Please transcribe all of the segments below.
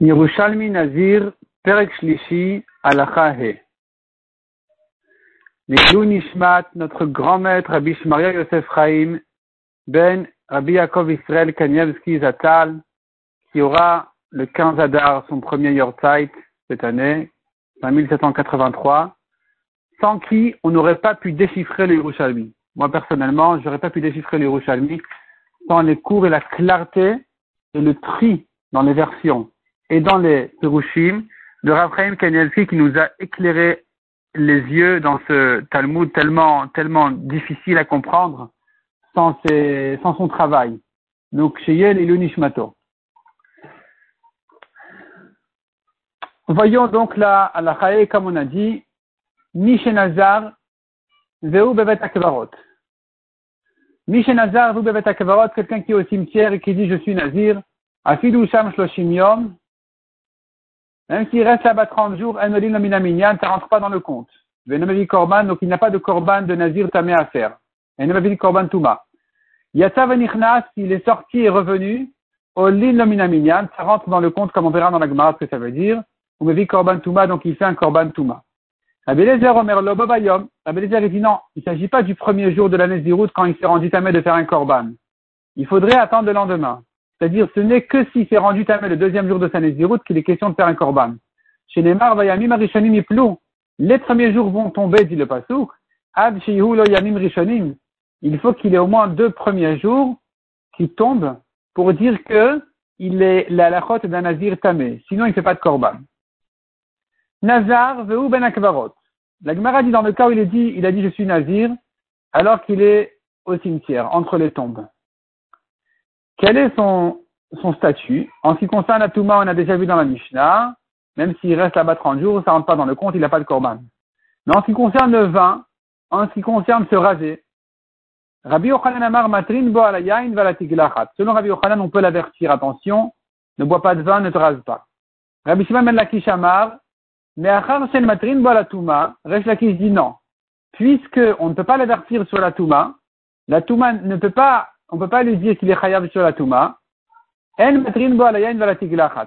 Yerushalmi Nazir, Perek Shlishi, Alacha He. Nishmat, notre grand maître, Rabbi Shmaria Yosef Chaim, Ben Rabbi Yaakov Israel Kanievski Zatal, qui aura le 15 Adar son premier Yortzeit cette année, en 1783, sans qui on n'aurait pas pu déchiffrer le Yerushalmi. Moi, personnellement, j'aurais pas pu déchiffrer le Yerushalmi sans les cours et la clarté et le tri dans les versions et dans les Perushim de Raphaël Kanielfi qui nous a éclairé les yeux dans ce Talmud tellement, tellement difficile à comprendre sans, ses, sans son travail. Donc, chez Yel et l'Unishmato. Voyons donc là, à la Chaye, comme on a dit, Mishenazar, Veu Bevet Akvarot. Mishenazar, Veu Bevet Akvarot, quelqu'un qui est au cimetière et qui dit je suis Nazir, Afidou Sham Shloshim Yom, même s'il reste là-bas 30 jours, ça ne rentre pas dans le compte. Korban, donc il n'y a pas de Korban de Nazir Tamé à faire. Korban Touma. Yatsav Nichnas, il est sorti et revenu, Olin Lominaminyan, ça rentre dans le compte comme on verra dans la Gemara ce que ça veut dire. Dit Korban Touma, donc il fait un Korban Touma. Abelezer Omer Lobobayom, Abelezer dit non, il ne s'agit pas du premier jour de la Néziroute quand il s'est rendu tamé de faire un Korban. Il faudrait attendre le lendemain. C'est-à-dire, ce n'est que s'il s'est rendu tamé le deuxième jour de sa Nézirut qu'il est question de faire un korban. Chez Neymar, Vayamim Arishanim Iplou. Les premiers jours vont tomber, dit le Pasouk. Ad Lo Yamim Rishonim. Il faut qu'il ait au moins deux premiers jours qui tombent pour dire que il est la lachot d'un Nazir tamé. Sinon, il ne fait pas de korban. Nazar, Veu Ben Akvarot. La Gemara dit dans le cas où il dit, il a dit je suis Nazir, alors qu'il est au cimetière, entre les tombes. Quel est son, statut? En ce qui concerne la Touma, on a déjà vu dans la Mishnah, même s'il reste là-bas 30 jours, ça rentre pas dans le compte, il n'a pas de korban. Mais en ce qui concerne le vin, en ce qui concerne se raser, Rabbi Yochanan Amar Matrin Bo. Selon Rabbi Yochanan, on peut l'avertir, attention, ne bois pas de vin, ne te rase pas. Rabbi Shimon Ben Lakish Amar, mais Shen Matrin Bo Touma, Resh Lakish dit non. Puisque on ne peut pas l'avertir sur la Touma, la Touma ne peut pas on ne peut pas lui dire qu'il est chayav sur la Touma.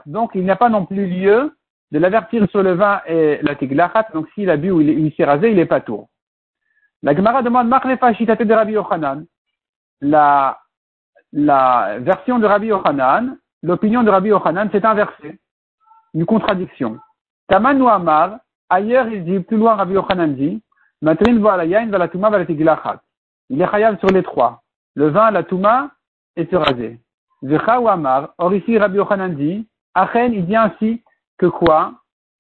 Donc, il n'y a pas non plus lieu de l'avertir sur le vin et la tiglachat. Donc, s'il a bu ou il, s'est rasé, il n'est pas tour. La Gemara demande, de Rabbi Yochanan. La, version de Rabbi Yochanan, l'opinion de Rabbi Yochanan, c'est inversé. Une contradiction. Taman ou Amar, ailleurs, il dit, plus loin, Rabbi Yochanan dit, Matrin va la touma, va la tiglachat. Il est chayav sur les trois le vin, la touma, et se raser. Amar, or ici Rabbi Yochanan dit, Achen, il dit ainsi que quoi?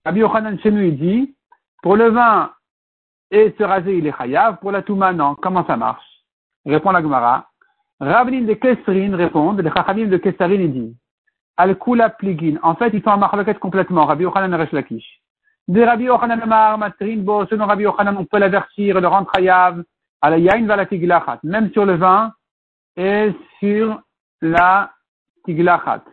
Rabbi Yochanan chez nous, il dit, pour le vin et se raser, il est chayav, pour la touma, non. Comment ça marche? Répond la Gemara. Rabbin de Kesrin répondent, les Chachamim de Kesarin, il dit, Al-Kula. En fait, ils sont en marloquette complètement, Rabbi Yochanan Resh Lakish. De Rabbi Yochanan Amar, Matrin, bo, selon Rabbi on peut l'avertir, le rendre chayav, à yain va la même sur le vin, et sur la tiglachat.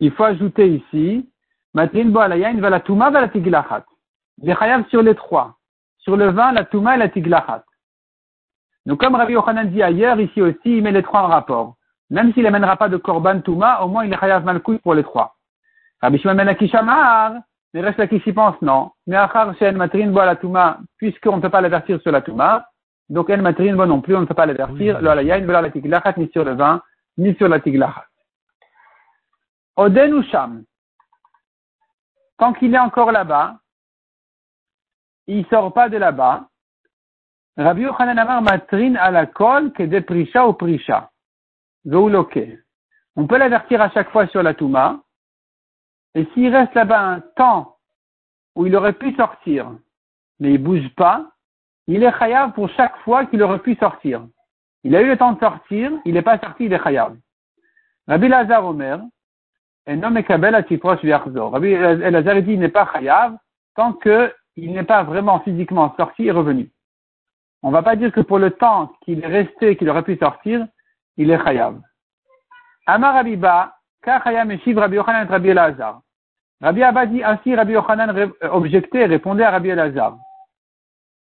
Il faut ajouter ici, Matrin Boalayain va la touma va la tiglachat. Les chayav sur les trois. Sur le vin, la touma et la tiglachat. Donc, comme Rabbi Yochanan dit ailleurs, ici aussi, il met les trois en rapport. Même s'il n'amènera pas de korban touma, au moins il est chayav malkoui pour les trois. Rabbi Shimon Ben Mais reste là qui s'y pense, non. Mais achar chez matrin boit la touma, puisqu'on ne peut pas l'avertir sur la touma, donc en matrin boit non plus, on ne peut pas l'avertir, oui. la yain la tiglachat, ni sur le vin, ni sur la tiglachat. Oden ou sham. Tant qu'il est encore là-bas, il sort pas de là-bas. Rabbi Yochanan Amar matrin à la colle que des prisha ou prisha. On peut l'avertir à chaque fois sur la touma, et s'il reste là-bas un temps où il aurait pu sortir, mais il bouge pas, il est chayav pour chaque fois qu'il aurait pu sortir. Il a eu le temps de sortir, il n'est pas sorti, il est chayav. Rabbi Lazar Omer, un homme kabel à proche Rabbi Lazar dit il n'est pas chayav tant qu'il n'est pas vraiment physiquement sorti et revenu. On ne va pas dire que pour le temps qu'il est resté, qu'il aurait pu sortir, il est chayav. Amar Abiba, Rabbi Yochanan Rabbi Elazar. Rabbi Abba dit ainsi, Rabbi Yochanan objectait, répondait à Rabbi Elazar.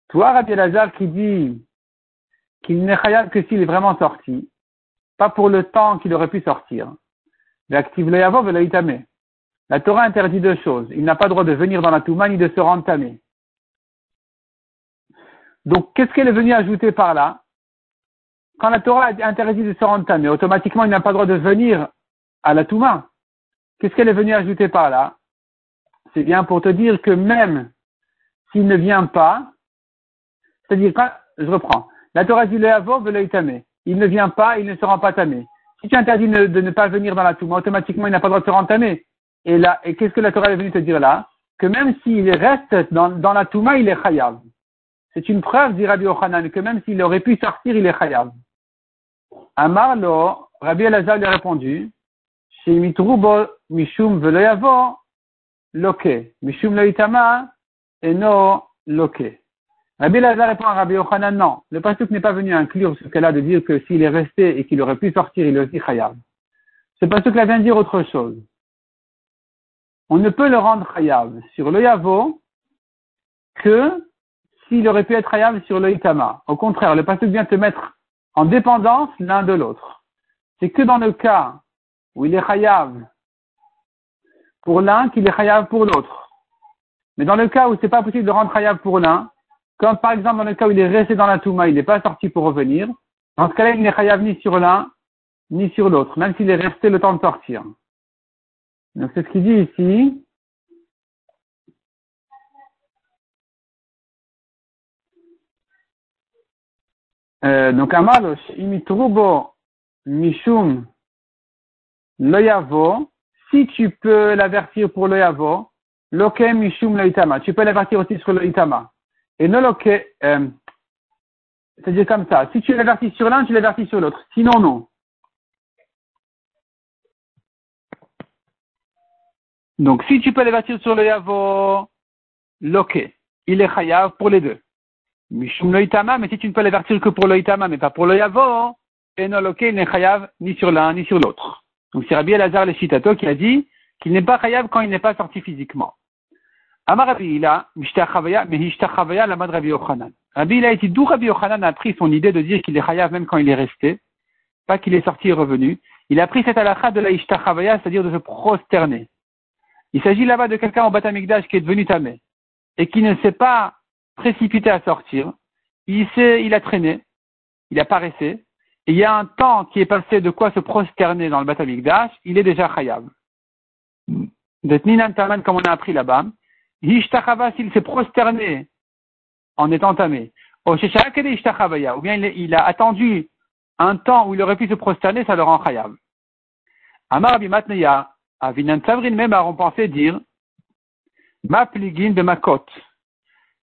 Toi, Rabbi Elazar, qui dit qu'il n'est khayab que s'il est vraiment sorti, pas pour le temps qu'il aurait pu sortir. La Torah interdit deux choses. Il n'a pas le droit de venir dans la Touma ni de se rendre tamé. Donc, qu'est-ce qu'elle est venue ajouter par là? Quand la Torah interdit de se rendre tamé, automatiquement, il n'a pas le droit de venir à la Touma. Qu'est-ce qu'elle est venue ajouter par là? C'est bien pour te dire que même s'il ne vient pas, c'est-à-dire, je reprends, la Torah dit le Yavo tamé. Il ne vient pas, il ne se rend pas tamé. Si tu interdis de, ne pas venir dans la Touma, automatiquement, il n'a pas le droit de se rendre tamé. Et là, et qu'est-ce que la Torah est venue te dire là? Que même s'il reste dans, dans la Touma, il est chayav. C'est une preuve, dit Rabbi Ochanan, que même s'il aurait pu sortir, il est chayav. Amar lo, Rabbi Elazar lui a répondu, chez mitrubo mishum veloyavo, loke, mishum loitama, eno loke. Rabbi Elazar répond à Rabbi. Le pasuk n'est pas venu inclure ce a de dire que s'il est resté et qu'il aurait pu sortir, il est aussi chayav. Ce pasuk-là vient dire autre chose. On ne peut le rendre chayav sur le yavo que s'il aurait pu être Hayav sur le Itama. Au contraire, le pasuk vient te mettre en dépendance l'un de l'autre. C'est que dans le cas où il est Hayav pour l'un qu'il est Hayav pour l'autre. Mais dans le cas où c'est pas possible de rendre Hayav pour l'un, comme par exemple dans le cas où il est resté dans la Touma, il n'est pas sorti pour revenir, dans ce cas-là, il n'est Hayav ni sur l'un, ni sur l'autre, même s'il est resté le temps de sortir. Donc c'est ce qu'il dit ici. Euh, donc, Amalosh, imitrubo mishum loyavo, si tu peux l'avertir pour loyavo, loke mishum loitama, tu peux l'avertir aussi sur loitama. Et non loke, euh, c'est-à-dire comme ça, si tu l'avertis sur l'un, tu l'avertis sur l'autre. Sinon, non. Donc, si tu peux l'avertir sur le yavo, loke, il est chayav pour les deux. Mishum loitama, mais si tu ne peux l'avertir que pour loitama, mais pas pour le yavo, enoloke n'est chayav ni sur l'un ni sur l'autre. Donc c'est Rabbi Elazar le Shitato qui a dit qu'il n'est pas chayav quand il n'est pas sorti physiquement. Amar Rabbi Ila, mais la Rabbi Yochanan. Rabbi Ila dit d'où Rabbi Yochanan a pris son idée de dire qu'il est chayav même quand il est resté, pas qu'il est sorti et revenu. Il a pris cette halakha de la hishtachavaya, c'est-à-dire de se prosterner. Il s'agit là-bas de quelqu'un au Batamikdash qui est devenu tamé et qui ne sait pas précipité à sortir, il s'est, il a traîné, il a paressé, et il y a un temps qui est passé de quoi se prosterner dans le Batamikdash, il est déjà chayav. De Ninan comme on a appris là-bas, Hishtachava, s'il s'est prosterné en étant tamé, ou bien il, a attendu un temps où il aurait pu se prosterner, ça le rend chayav. Amar Abimatneya, Avinan Savrin même a pensé dire, Ma pligin de ma côte.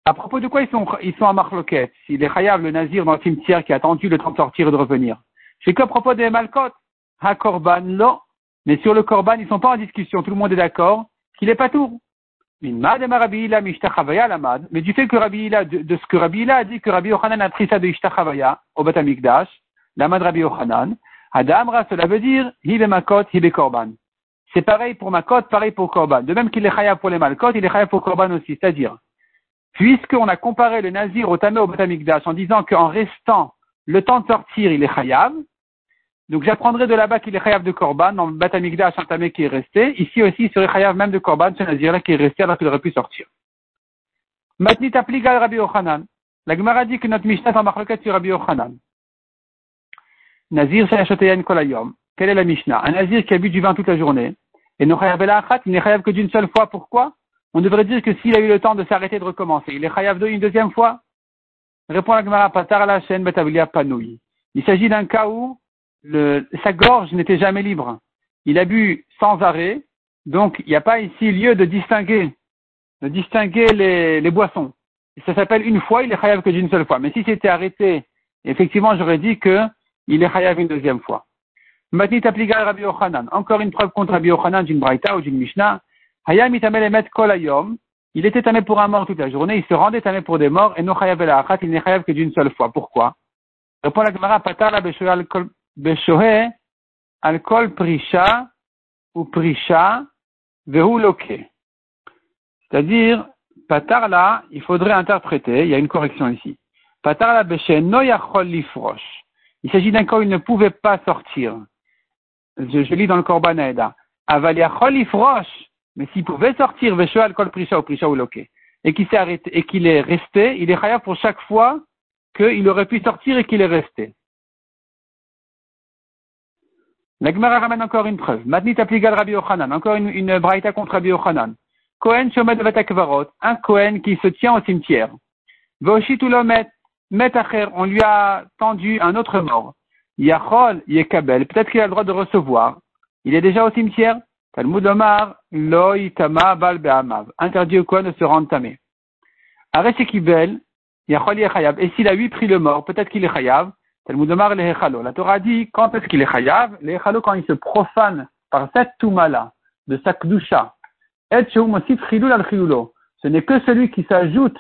À propos de quoi ils sont, ils sont à Marloquette S'il est Chayav, le Nazir, dans le cimetière qui a attendu le temps de sortir et de revenir. C'est qu'à propos des Malkot, ha Korban, non. Mais sur le Korban, ils sont pas en discussion. Tout le monde est d'accord qu'il est pas tout. Mais du fait que Rabbi de, de, ce que Rabbi Ila a dit que Rabbi Yochanan a pris ça de Ishtachavaya au Batamikdash, l'amad Rabbi Yochanan, Adamra, cela veut dire, hibe makot, hibe korban. C'est pareil pour makot, pareil pour korban. De même qu'il est chayav pour les malkot, il est chayav pour korban aussi. C'est-à-dire, puisqu'on a comparé le nazir au tamé au batamikdash en disant qu'en restant le temps de sortir, il est chayav, donc j'apprendrai de là-bas qu'il est chayav de korban, dans batamikdash, un tamé qui est resté. Ici aussi, il serait chayav même de korban, ce nazir-là qui est resté alors qu'il aurait pu sortir. Matnit applica Rabbi Yochanan. La Gemara dit que notre Mishnah est en marloquette sur Rabbi Yochanan. Nazir Sayashoteyan Kolayom. Quelle est la Mishnah? Un Nazir qui a bu du vin toute la journée. Et no chayav il n'est chayav que d'une seule fois. Pourquoi? On devrait dire que s'il a eu le temps de s'arrêter de recommencer, il est chayav une deuxième fois Répond la Gemara Patar la chaîne Panoui. Il s'agit d'un cas où le, sa gorge n'était jamais libre. Il a bu sans arrêt, donc il n'y a pas ici lieu de distinguer, de distinguer les, les boissons. Ça s'appelle une fois, il est chayav que d'une seule fois. Mais si c'était arrêté, effectivement, j'aurais dit que il est chayav une deuxième fois. Matnit Rabbi Yochanan. Encore une preuve contre Rabbi Yochanan d'une Braïta ou d'une Mishnah. Hayam Il était tamé pour un mort toute la journée, il se rendait tamé pour des morts, et no chayav il n'est chayav que d'une seule fois. Pourquoi? Répond la Gemara, prisha ou prisha vehu loke. C'est-à-dire, patar là, il faudrait interpréter, il y a une correction ici. Patar la beshe no yachol lifrosh. Il s'agit d'un corps il ne pouvait pas sortir. Je, lis dans le Korban ifrosh. Mais s'il pouvait sortir, Veshoal kol prisha ou prisha ou loke. Et qu'il s'est arrêté, et qu'il est resté, il est chayav pour chaque fois qu'il aurait pu sortir et qu'il est resté. La Gemara ramène encore une preuve. Matnit apligal Rabbi Yochanan. Encore une, une braïta contre Rabbi Yochanan. Kohen shomed vatakvarot. Un Kohen qui se tient au cimetière. Voshitulo met, metacher. On lui a tendu un autre mort. Yachol yekabel. Peut-être qu'il a le droit de recevoir. Il est déjà au cimetière. Talmud Omar, lo itama bal be'amav. Interdit au Kohen de se rendre tamé. Areshekibel, yachol yechayav. Et s'il a lui pris le mort, peut-être qu'il est chayav. La Torah dit, quand est-ce qu'il est chayav? Le quand il se profane par cette touma-là, de sa kdusha. Et Ce n'est que celui qui s'ajoute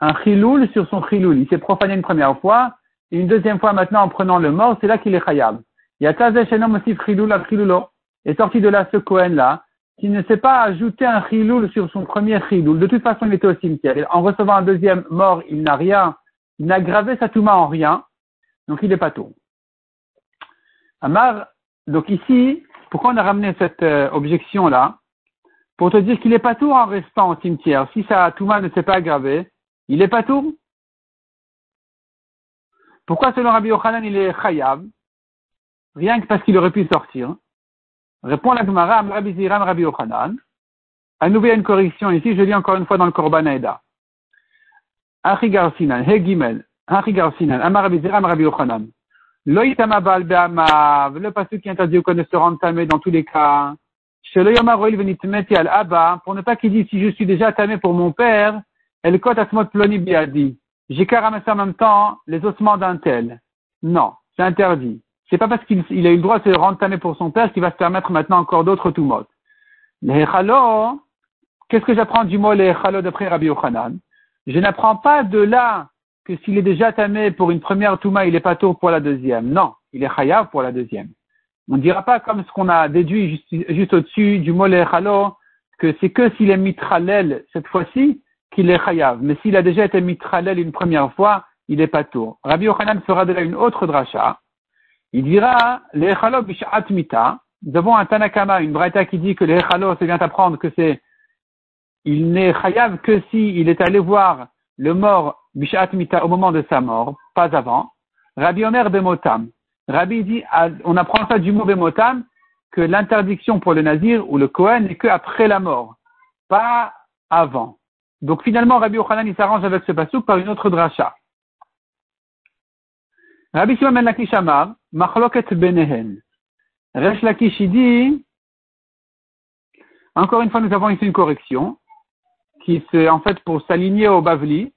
un chiloul sur son chiloul. Il s'est profané une première fois, et une deuxième fois maintenant en prenant le mort, c'est là qu'il est chayav. Il y a Tazeshenom aussi chiloul al chiloulo. Est sorti de là ce Cohen-là, qui ne s'est pas ajouté un chiloul sur son premier chiloul. De toute façon, il était au cimetière. En recevant un deuxième mort, il n'a rien, il n'a gravé sa touma en rien. Donc il n'est pas tout. Amar, donc ici, pourquoi on a ramené cette euh, objection-là Pour te dire qu'il n'est pas tout en restant au cimetière. Si sa touma ne s'est pas aggravée, il n'est pas tout? Pourquoi selon Rabbi Yochanan il est chayab Rien que parce qu'il aurait pu sortir. Répond la Gemara Rabbi Ziram Rabbi Yochanan. À nouveau, il y a une correction ici, je lis encore une fois dans le Korban Aeda. Achigar Sinan, He Gimel, le passage qui interdit au de se rendre tamé dans tous les cas. Pour ne pas qu'il dise si je suis déjà tamé pour mon père, elle cote asmot ploni biadi. J'ai qu'à ramasser en même temps les ossements d'un tel. Non, c'est interdit. C'est pas parce qu'il a eu le droit de se rendre tamé pour son père qu'il va se permettre maintenant encore d'autres tout. Les qu'est-ce que j'apprends du mot les d'après Rabbi Yochanan? Je n'apprends pas de là que s'il est déjà tamé pour une première touma, il est pas tôt pour la deuxième. Non, il est chayav pour la deuxième. On ne dira pas comme ce qu'on a déduit juste, au-dessus du mot chalo, que c'est que s'il est mitralel cette fois-ci qu'il est chayav. Mais s'il a déjà été mitralel une première fois, il est pas tôt. Rabbi Yochanan fera de là une autre dracha. Il dira, l'echalo bishat mita. Nous avons un Tanakama, une braïta qui dit que l'echalo, c'est bien apprendre que c'est, il n'est chayav que si il est allé voir le mort Bishat Mita au moment de sa mort, pas avant. Rabbi Omer Bemotam. Rabbi dit, on apprend ça du mot Bemotam, que l'interdiction pour le Nazir ou le Kohen n'est qu'après la mort, pas avant. Donc finalement, Rabbi Ochanan, il s'arrange avec ce pasouk par une autre dracha. Rabbi Shimon ben Machloket Benehen. Resh Lakish dit, encore une fois, nous avons ici une correction, qui c'est en fait pour s'aligner au Bavli,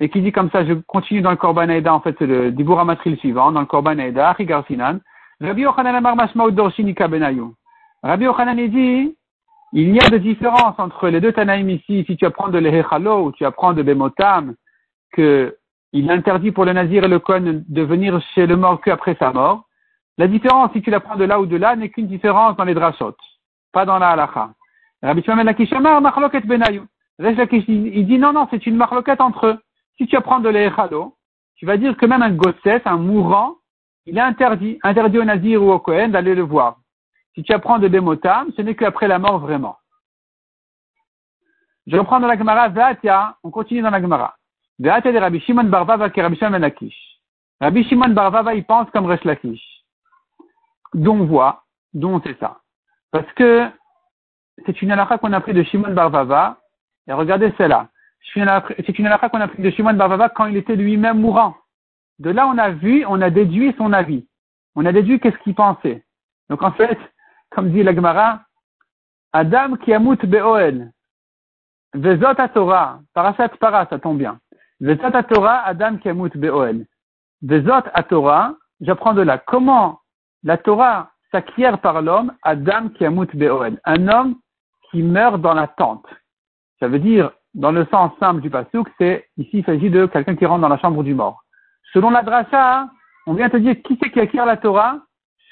et qui dit comme ça, je continue dans le Korban Aida, en fait, le Dibur Amatril suivant, dans le Korban Aida, Achigar Sinan, Rabbi Yochanan Amar Mashmaud Dorshinika Benayu. Rabbi Yochanan dit, il y a de différences entre les deux Tanaïm ici, si tu apprends de l'Ehechalo ou tu apprends de Bemotam, que il interdit pour le Nazir et le Kohen de venir chez le mort qu'après sa mort. La différence, si tu l'apprends de là ou de là, n'est qu'une différence dans les drachot, pas dans la halacha. Rabbi Shimon Lakishamar, Machloket Benayu. Il dit non, non, c'est une marloquette entre eux. Si tu apprends de l'Echalo, tu vas dire que même un gosset, un mourant, il est interdit, interdit au Nazir ou au Kohen d'aller le voir. Si tu apprends de Bemotam, ce n'est qu'après la mort vraiment. Je reprends dans la Gemara, Vatia, on continue dans la Gemara. Vatia de Rabbi Shimon Barvava qui Rabbi Shimon Lakish. Rabbi Shimon Barvava, il pense comme Resh Lakish. Dont on voit, dont c'est ça. Parce que c'est une halakha qu'on a pris de Shimon Barvava, et regardez celle-là. C'est une halakha qu'on a pris de Shimon Barbava quand il était lui-même mourant. De là, on a vu, on a déduit son avis. On a déduit qu'est-ce qu'il pensait. Donc en fait, comme dit la Gemara, Adam qui amut be'oel, vezot Torah, parasat para, ça tombe bien. Vezot Torah, Adam qui amut be'oel. Vezot Torah, j'apprends de là. Comment la Torah s'acquiert par l'homme, Adam qui amut be'oel? Un homme qui meurt dans la tente. Ça veut dire, dans le sens simple du pasouk, c'est, ici, il s'agit de quelqu'un qui rentre dans la chambre du mort. Selon la dracha, on vient te dire qui c'est qui acquiert la Torah?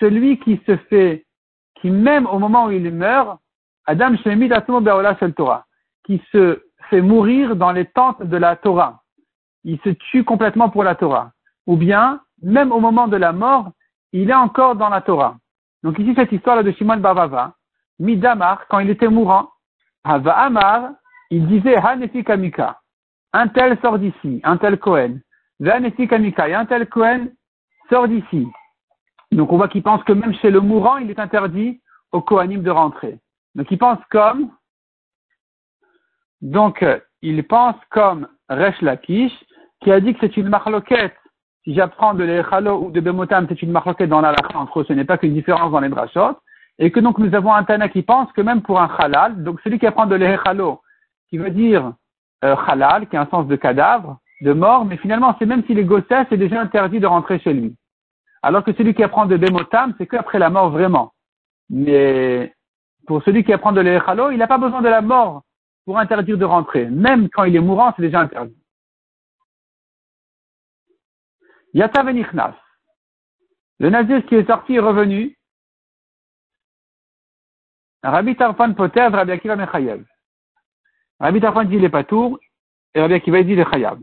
Celui qui se fait, qui même au moment où il meurt, Adam Shemid Be'ola Shel Torah, qui se fait mourir dans les tentes de la Torah. Il se tue complètement pour la Torah. ou bien, même au moment de la mort, il est encore dans la Torah. Donc ici, cette histoire de Shimon Bavava, Midamar, quand il était mourant, Hava il disait Hanefi. Un tel sort d'ici, un tel et un tel Cohen sort d'ici. Donc on voit qu'il pense que même chez le mourant, il est interdit au Kohanim de rentrer. Donc il pense comme, donc il pense comme Resh Lakish, qui a dit que c'est une marloquette. Si j'apprends de l'Echalo ou de Bemotam, c'est une marloquette dans la entre eux, ce n'est pas qu'une différence dans les drachot. Et que donc nous avons un Tana qui pense que même pour un halal, donc celui qui apprend de l'Echalo, qui veut dire euh, halal, qui a un sens de cadavre, de mort, mais finalement c'est même s'il est gossé, c'est déjà interdit de rentrer chez lui. Alors que celui qui apprend de Bemotam, c'est qu'après la mort vraiment. Mais pour celui qui apprend de l'Echalo, il n'a pas besoin de la mort pour interdire de rentrer. Même quand il est mourant, c'est déjà interdit. Yata Venichnas. Le nazir qui est sorti est revenu. Rabbi Tarfan Poter, Rabbi Akiva Mechayev. Rabbi Tarfan dit il est pas tour, et Rabbi Akiva dit il est Chayav.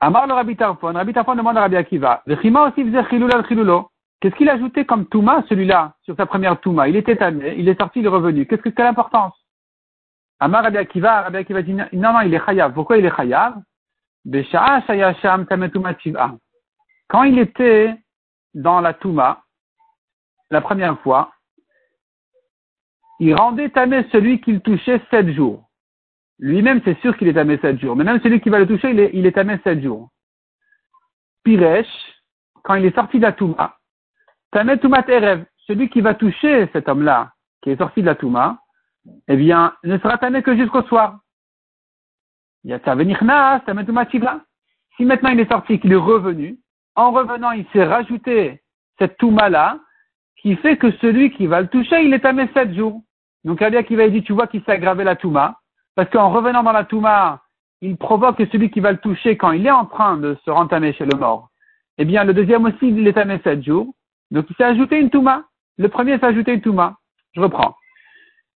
Amar le Rabbi Tarfon, Rabbi Tarfon demande à Rabbi Akiva, Vechima aussi faisait chilul al chilulo. Qu'est-ce qu'il a ajouté comme Touma, celui-là, sur sa première Touma? Il était tanné, il est sorti, il est revenu. Qu'est-ce que c'est l'importance Amar Rabbi Akiva, Rabbi Akiva dit, non, non, il est Chayav. Pourquoi il est Chayav? Quand il était dans la Touma, la première fois, il rendait tamé celui qu'il touchait sept jours. Lui-même, c'est sûr qu'il est tamé sept jours. Mais même celui qui va le toucher, il est, il sept jours. Piresh, quand il est sorti de la Touma, tamé Toumat Erev, celui qui va toucher cet homme-là, qui est sorti de la Touma, eh bien, ne sera tamé que jusqu'au soir. Si maintenant il est sorti, qu'il est revenu, en revenant, il s'est rajouté cette Touma-là, qui fait que celui qui va le toucher, il est tamé sept jours. Donc, Rabbi Akiva dit, tu vois qu'il s'est aggravé la Touma, parce qu'en revenant dans la Touma, il provoque celui qui va le toucher quand il est en train de se rentamer chez le mort. Eh bien, le deuxième aussi, il est tamé sept jours. Donc, il s'est ajouté une Touma. Le premier s'est ajouté une Touma. Je reprends.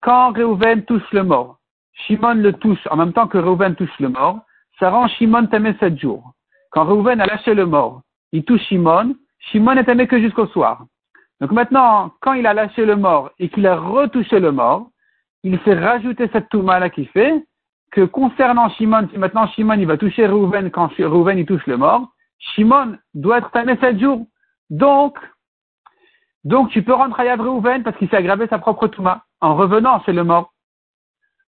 Quand Reuven touche le mort, Shimon le touche en même temps que Reuven touche le mort, ça rend Shimon tamé sept jours. Quand Reuven a lâché le mort, il touche Shimon, Shimon est tamé que jusqu'au soir. Donc maintenant, quand il a lâché le mort et qu'il a retouché le mort, il fait rajouter cette touma-là qui fait que concernant Shimon, si maintenant Shimon il va toucher Rouven quand Rouven il touche le mort, Shimon doit être tamé sept jours. Donc, donc tu peux rendre Hayav Rouven parce qu'il s'est aggravé sa propre touma en revenant chez le mort.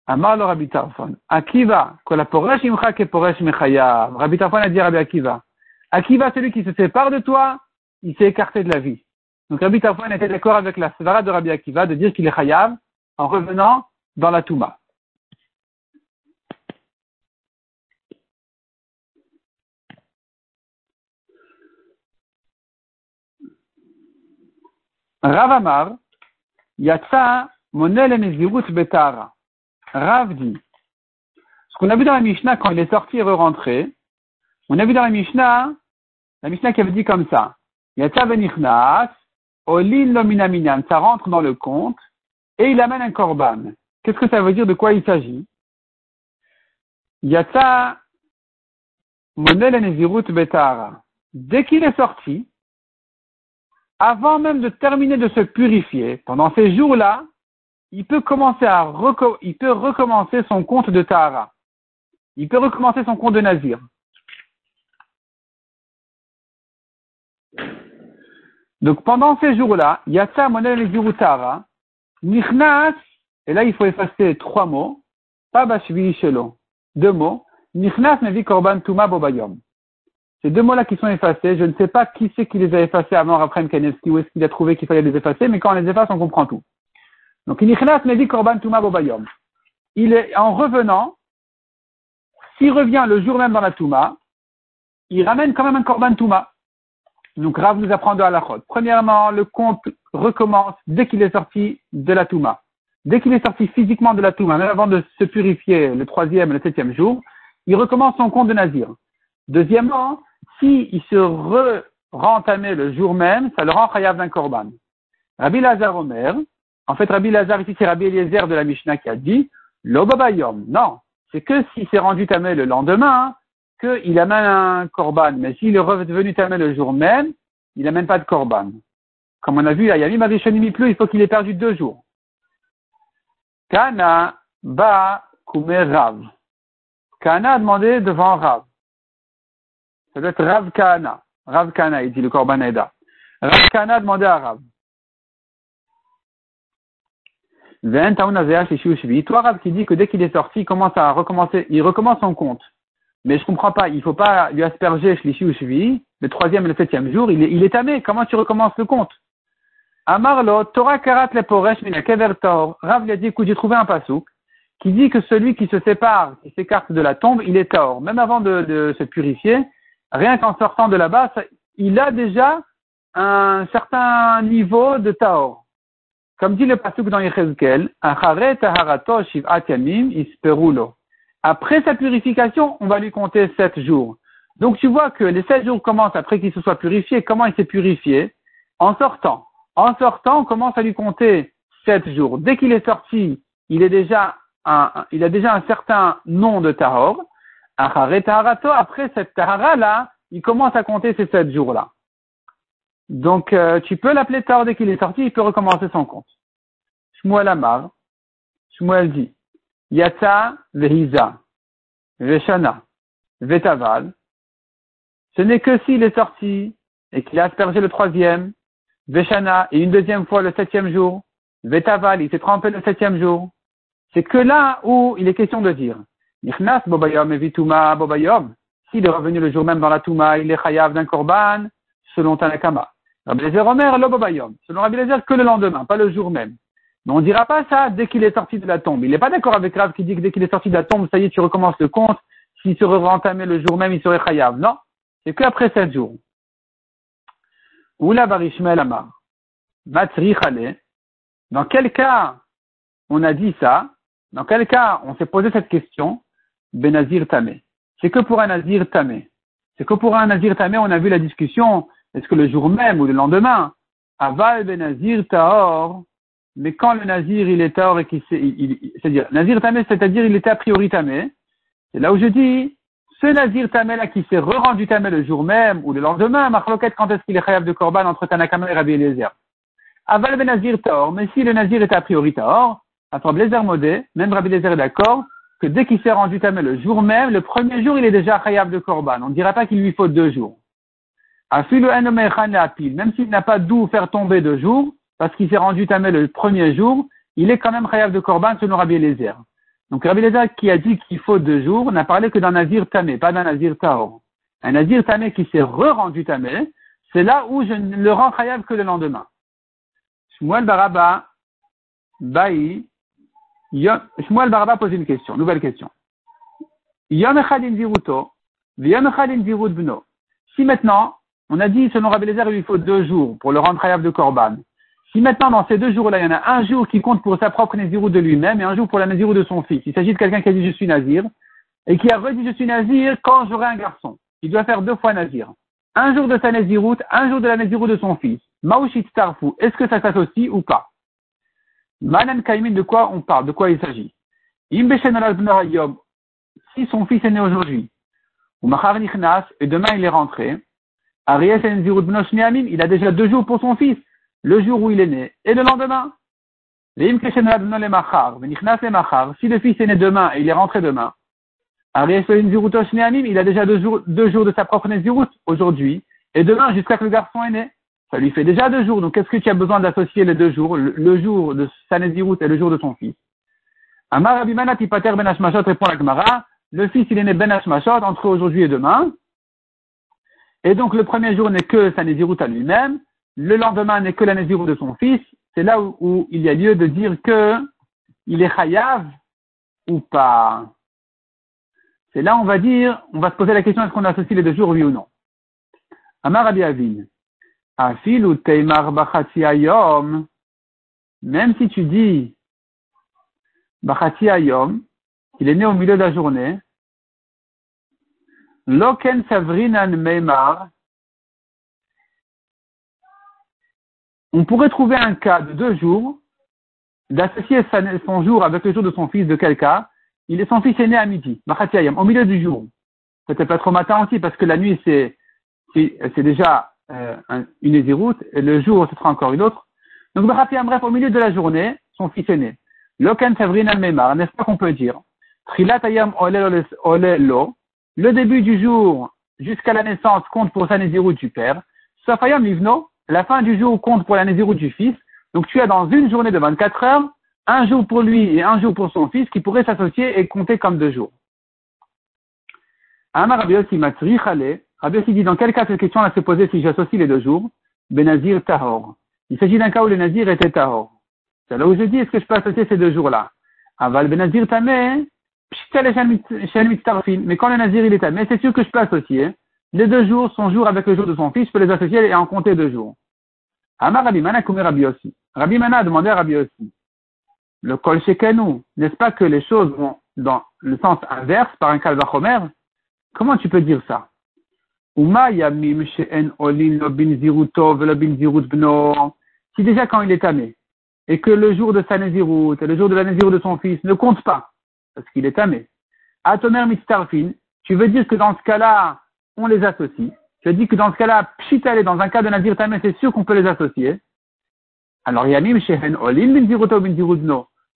Amar le Rabbi Tarfon. Akiva, que la poresh imcha ke poresh mechayav. Rabbi Tarfon a dit Rabbi Akiva. Akiva, celui qui se sépare de toi, il s'est écarté de la vie. Donc Rabbi Tarfon était d'accord avec la svara de Rabbi Akiva de dire qu'il est chayav en revenant dans la Touma. Rav Amar, Yatsa Monel Nezirut Betara. Rav dit, ce qu'on a vu dans la Mishnah quand il est sorti et re-rentré, on a vu dans la Mishnah, la Mishnah qui avait dit comme ça, Yatsa Olin ça rentre dans le compte et il amène un korban. Qu'est-ce que ça veut dire? De quoi il s'agit? Yata Monel Betara. Dès qu'il est sorti, avant même de terminer de se purifier, pendant ces jours-là, il peut commencer recommencer son compte de Tahara. Il peut recommencer son compte de Nazir. Donc pendant ces jours-là, Yatsa Monel Zirutara, Nichnas, et là il faut effacer trois mots, pas Bashvi Shelo, deux mots, Nichnas Nevi Korban Tuma Bobayom. Ces deux mots-là qui sont effacés, je ne sais pas qui c'est qui les a effacés avant Raphaël Kanevski, ou est-ce qu'il a trouvé qu'il fallait les effacer, mais quand on les efface, on comprend tout. Donc. Il est, en revenant, s'il revient le jour même dans la Touma, il ramène quand même un Korban Touma. Donc Rav nous apprend de halachot. Premièrement, le compte recommence dès qu'il est sorti de la Touma. Dès qu'il est sorti physiquement de la Touma, même avant de se purifier le troisième et le septième jour, il recommence son compte de Nazir. Deuxièmement, s'il se re-rentamé le jour même, ça le rend chayav d'un korban. Rabbi Lazar Omer, en fait Rabbi Lazar ici c'est Rabbi Eliezer de la Mishnah qui a dit, l'obabayom, non, c'est que s'il s'est rendu tamé le lendemain, qu'il amène un korban, mais s'il est revenu tamé le jour même, il n'amène pas de korban. Comme on a vu, à Yamim Arishonim plus, il faut qu'il ait perdu deux jours. Kana ba kumer Rav. Kana a demandé devant Rav. Ça doit être Rav Kana. Rav Kana, il dit le Korban Eda. Rav Kana a demandé à Rav. Toi, qui dit que dès qu'il est sorti, il commence à recommencer, il recommence son compte. Mais je comprends pas, il faut pas lui asperger Shlishi le troisième et le septième jour, il est, il est tamé. Comment tu recommences le compte? Amarlo, Torah karat le poresh kever Rav lui a dit, écoute, j'ai trouvé un pasouk qui dit que celui qui se sépare, qui s'écarte de la tombe, il est tort. Même avant de, de se purifier, rien qu'en sortant de là-bas, il a déjà un certain niveau de taor. Comme dit le pasuk dans Yechezkel, après sa purification, on va lui compter sept jours. Donc tu vois que les sept jours commencent après qu'il se soit purifié. Comment il s'est purifié? En sortant. En sortant, on commence à lui compter sept jours. Dès qu'il est sorti, il, a déjà un certain nom de tahor. Après cette tahara-là, il commence à compter ces sept jours-là. Donc, euh, tu peux l'appeler tard dès qu'il est sorti, il peut recommencer son compte. Shmuel Amar, Shmuel dit, Yatsa vehiza, veshana, vetaval. Ce n'est que s'il est sorti et qu'il a aspergé le troisième, veshana, et une deuxième fois le septième jour, vetaval, il s'est trompé le septième jour. C'est que là où il est question de dire, Nichnas bobayom evituma bobayom. S'il est revenu le jour même dans la Touma, il est chayav d'un korban, selon Tanakama. Rabbi Omer, l'obobayom. Selon Rabbi que le lendemain, pas le jour même. Mais on ne dira pas ça dès qu'il est sorti de la tombe. Il n'est pas d'accord avec Rav qui dit que dès qu'il est sorti de la tombe, ça y est, tu recommences le compte. S'il se rentamé le jour même, il serait chayav. Non. C'est qu'après sept jours. Oula barishmel amar. Matri Dans quel cas on a dit ça? Dans quel cas on s'est posé cette question? Benazir tamé. C'est que pour un nazir tamé. C'est que pour un nazir tamé, on a vu la discussion est-ce que le jour même ou le lendemain Aval ben Nazir Tahor, mais quand le Nazir il est Tahor et qu'il c'est-à-dire Nazir Tamé, c'est-à-dire il était a priori Tamé, c'est là où je dis, ce Nazir Tamé là qui s'est re-rendu Tamé le jour même ou le lendemain, Marloquette, quand est-ce qu'il est Khayav de Korban entre Tanakama et Rabbi Eliezer? Aval ben Nazir Tahor, mais si le Nazir était a priori Tahor, après Blazer Modé, même Rabbi Eliezer est d'accord, que dès qu'il s'est rendu Tamé le jour même, le premier jour il est déjà Khayav de Korban. On ne dira pas qu'il lui faut deux jours. Même s'il n'a pas d'où faire tomber deux jours, parce qu'il s'est rendu tamé le premier jour, il est quand même chayav de korban selon Rabbi Eliezer. Donc Rabbi Eliezer qui a dit qu'il faut deux jours n'a parlé que d'un nazir tamé, pas d'un nazir tahor. Un nazir tamé qui s'est re-rendu tamé, c'est là où je ne le rends chayav que le lendemain. Shmuel Baraba, Baï, Shmuel Baraba pose une question, nouvelle question. Yom Yom Echadin Dirut Bno. Si maintenant, on a dit, selon Rabbi Lézer, il lui faut deux jours pour le rendre khayab de Korban. Si maintenant, dans ces deux jours-là, il y en a un jour qui compte pour sa propre Nazirou de lui-même et un jour pour la Nazirou de son fils, il s'agit de quelqu'un qui a dit je suis Nazir et qui a redit je suis Nazir quand j'aurai un garçon. Il doit faire deux fois Nazir. Un jour de sa Naziroute, un jour de la Nazirou de son fils. Maouchit Starfou, est-ce que ça s'associe ou pas? Manan Kaimin, de quoi on parle? De quoi il s'agit? Si son fils est né aujourd'hui, ou Machar et demain il est rentré, il a déjà deux jours pour son fils, le jour où il est né. Et le lendemain. Si le fils est né demain et il est rentré demain, il a déjà deux jours, deux jours de sa propre Nézirut aujourd'hui et demain jusqu'à ce que le garçon est né. Ça lui fait déjà deux jours. Donc qu'est-ce que tu as besoin d'associer les deux jours, le, jour de sa Nézirut et le jour de son fils? Amar Abimana Tipater Ben répond à Gemara, le fils il est né Ben entre aujourd'hui et demain, et donc le premier jour n'est que sa Nézirut à lui-même, le lendemain n'est que la Nézirut de son fils. C'est là où, il y a lieu de dire que il est chayav ou pas. C'est là on va dire, on va se poser la question est-ce qu'on associe les deux jours, oui ou non? Amar Avin. Afil ou teimar ayom. Même si tu dis bachati ayom, qu'il est né au milieu de la journée, Loken Savrinan Meimar. On pourrait trouver un cas de deux jours, d'associer son jour avec le jour de son fils, de quel cas Il est son fils est né à midi, au milieu du jour. peut-être pas trop matin aussi, parce que la nuit, c'est, c'est déjà euh, une éziroute, et le jour, ce sera encore une autre. Donc, bref, au milieu de la journée, son fils est né. Loken Savrin al n'est-ce pas qu'on peut dire? Le début du jour jusqu'à la naissance compte pour sa nésiroute du père. Safayam Livno, la fin du jour compte pour la nésiroute du fils. Donc tu as dans une journée de 24 heures, un jour pour lui et un jour pour son fils qui pourraient s'associer et compter comme deux jours. Amar Rabbi Rabbi dit dans quel cas cette question va se poser si j'associe les deux jours? Benazir Tahor. Il s'agit d'un cas où le Nazir était Tahor. C'est là où je dis est-ce que je peux associer ces deux jours-là? Aval Benazir Tameh, mais quand le Nazir il est Tameh, c'est sûr que je peux associer. Les deux jours, son jour avec le jour de son fils, je peux les associer et en compter deux jours. Amar Rabbi Mana Rabbi aussi. Rabbi Mana a demandé à Rabbi aussi. Le kol shekenu, n'est-ce pas que les choses vont dans le sens inverse par un kalvachomer Comment tu peux dire ça? Si déjà quand il est tamé, et que le jour de sa nézirut et le jour de la nézirut de son fils ne comptent pas, parce qu'il est tamé. Atomer mitzarfin, tu veux dire que dans ce cas-là, on les associe. Tu as dit que dans ce cas-là, pshitale, dans un cas de nazir tamé, c'est sûr qu'on peut les associer. Alors, yamim shehen olin bin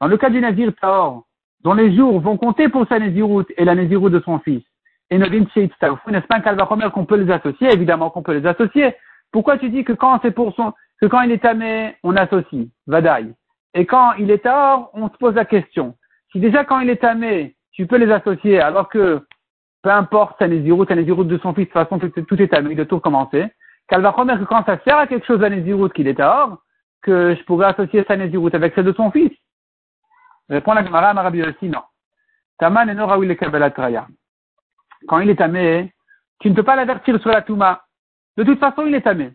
Dans le cas du nazir taor, dont les jours vont compter pour sa nézirut et la nézirut de son fils, et Novin n'est-ce pas un qu'on peut les associer? Évidemment qu'on peut les associer. Pourquoi tu dis que quand c'est pour son, que quand il est tamé, on associe? Vadaï. Et quand il est taor, on se pose la question. Si déjà quand il est tamé, tu peux les associer, alors que peu importe sa nésiroute, sa nésiroute de son fils, de toute façon tout, est tamé, il doit tout recommencer, qu'elle va que quand ça sert à quelque chose la nésiroute qu'il est hors, que je pourrais associer sa nésiroute avec celle de son fils. Répond la Gemara à aussi, non. Taman et Quand il est tamé, tu ne peux pas l'avertir sur la Touma. De toute façon, il est tamé.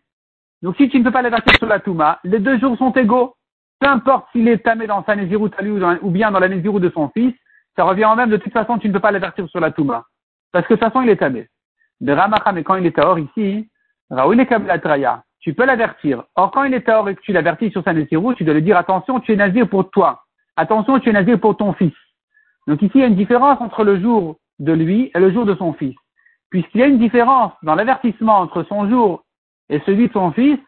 Donc si tu ne peux pas l'avertir sur la Touma, les deux jours sont égaux. Peu importe s'il est tamé dans sa nésiroute à lui ou, bien dans la nésiroute de son fils, ça revient en même, de toute façon, tu ne peux pas l'avertir sur la Touma. Parce que de toute façon, il est tamé. De Ramacha, mais quand il est hors ici, Raoul est Tu peux l'avertir. Or, quand il est hors et que tu l'avertis sur sa nésiroute, tu dois lui dire attention, tu es nazir pour toi. Attention, tu es nazir pour ton fils. Donc ici, il y a une différence entre le jour de lui et le jour de son fils. Puisqu'il y a une différence dans l'avertissement entre son jour et celui de son fils,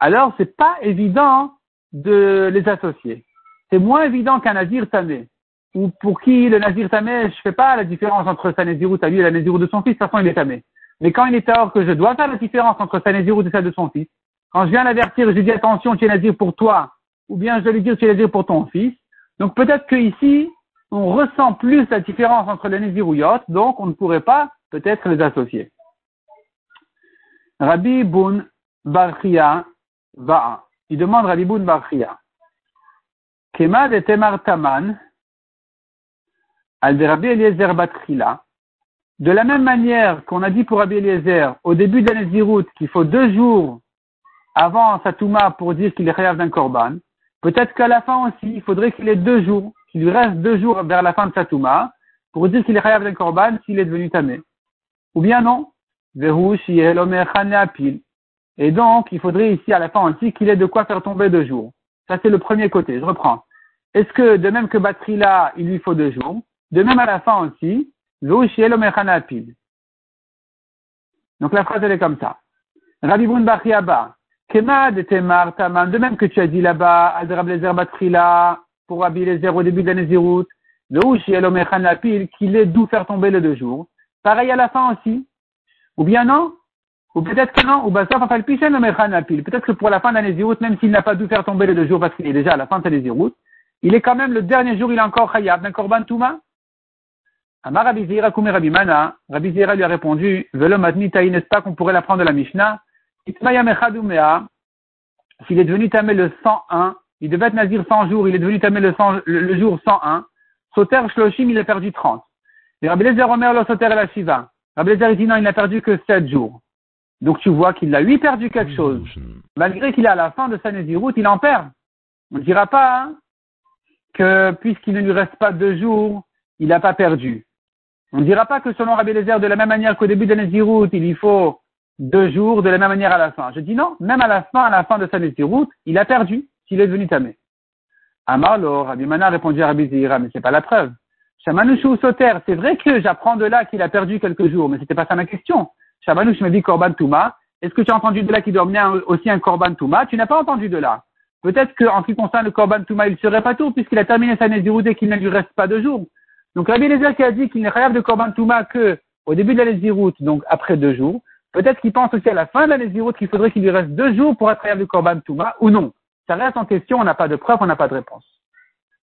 alors c'est pas évident de les associer. C'est moins évident qu'un nazir tamé, ou pour qui le nazir tamé, je fais pas la différence entre sa naziroute à lui et la naziroute de son fils, de toute façon il est tamé. Mais quand il est hors que je dois faire la différence entre sa naziroute et celle de son fils, quand je viens l'avertir, je dis attention, tu es nazir pour toi, ou bien je dois lui dire tu es nazir pour ton fils. Donc peut-être que ici, on ressent plus la différence entre les nazirouyot, donc on ne pourrait pas peut-être les associer. Rabbi Boun Barchia va il demande à Liboun Barchia. Kema de Temar Taman, al de Eliezer Batrila. De la même manière qu'on a dit pour Rabbi Eliezer, au début de l'Anezirut, qu'il faut deux jours avant Satouma pour dire qu'il est rêve d'un korban, peut-être qu'à la fin aussi, il faudrait qu'il ait deux jours, qu'il lui reste deux jours vers la fin de Satouma, pour dire qu'il est rêve d'un korban s'il est devenu tamé. Ou bien non. Et donc, il faudrait ici à la fin aussi qu'il ait de quoi faire tomber deux jours. Ça, c'est le premier côté. Je reprends. Est-ce que, de même que Batrila, il lui faut deux jours, de même à la fin aussi, donc la phrase, elle est comme ça. Rabbi Bachiaba, Kema de Temar Taman, de même que tu as dit là-bas, Adrab Lezer Batrila, pour Rabbi Lezer au début de la Nézirut, qu'il est d'où faire tomber les deux jours. Pareil à la fin aussi. Ou bien non, ou peut-être que non, ou Peut-être que pour la fin de l'année même s'il n'a pas dû faire tomber les deux jours parce qu'il est déjà à la fin de l'année il est quand même le dernier jour, il est encore Khayab d'un Korban Touma? Amar Rabbi Zira Rabbi Mana, Rabbi Zira lui a répondu, Velo Matni n'est-ce pas qu'on pourrait l'apprendre de la Mishnah? S'il est devenu tamé le 101, il devait être nazir 100 jours, il est devenu tamé le, le, jour 101. Soter Shloshim, il a perdu 30. Et Rabbi Lezer Omer le Soter et la Shiva. Rabbi Lezer dit non, il n'a perdu que 7 jours. Donc tu vois qu'il a lui perdu quelque chose. Malgré qu'il est à la fin de sa Néziroute, il en perd. On ne dira pas hein, que puisqu'il ne lui reste pas deux jours, il n'a pas perdu. On ne dira pas que selon Rabbi Lézer, de la même manière qu'au début de la Néziroute, il y faut deux jours, de la même manière à la fin. Je dis non, même à la fin, à la fin de sa Néziroute, il a perdu s'il est devenu tamé. Amalo, Rabbi Mana a répondu à Rabbi Zira, mais c'est pas la preuve. Shamanouch ou Soter, c'est vrai que j'apprends de là qu'il a perdu quelques jours, mais c'était pas ça ma question. Shamanouch me dit Korban Touma. Est-ce que tu as entendu de là qu'il doit amener aussi un Korban Touma? Tu n'as pas entendu de là. Peut-être qu'en ce qui concerne le Korban Touma, il serait pas tout, puisqu'il a terminé sa Nézirut et qu'il ne lui reste pas de jours. Donc Rabbi Lézer qui a dit qu'il n'est rien de Korban Touma que au début de la Nézirut, donc après deux jours, peut-être qu'il pense aussi à la fin de la Nézirut qu'il faudrait qu'il lui reste deux jours pour être rien de Korban Touma, ou non. Ça reste en question, on n'a pas de preuve, on n'a pas de réponse.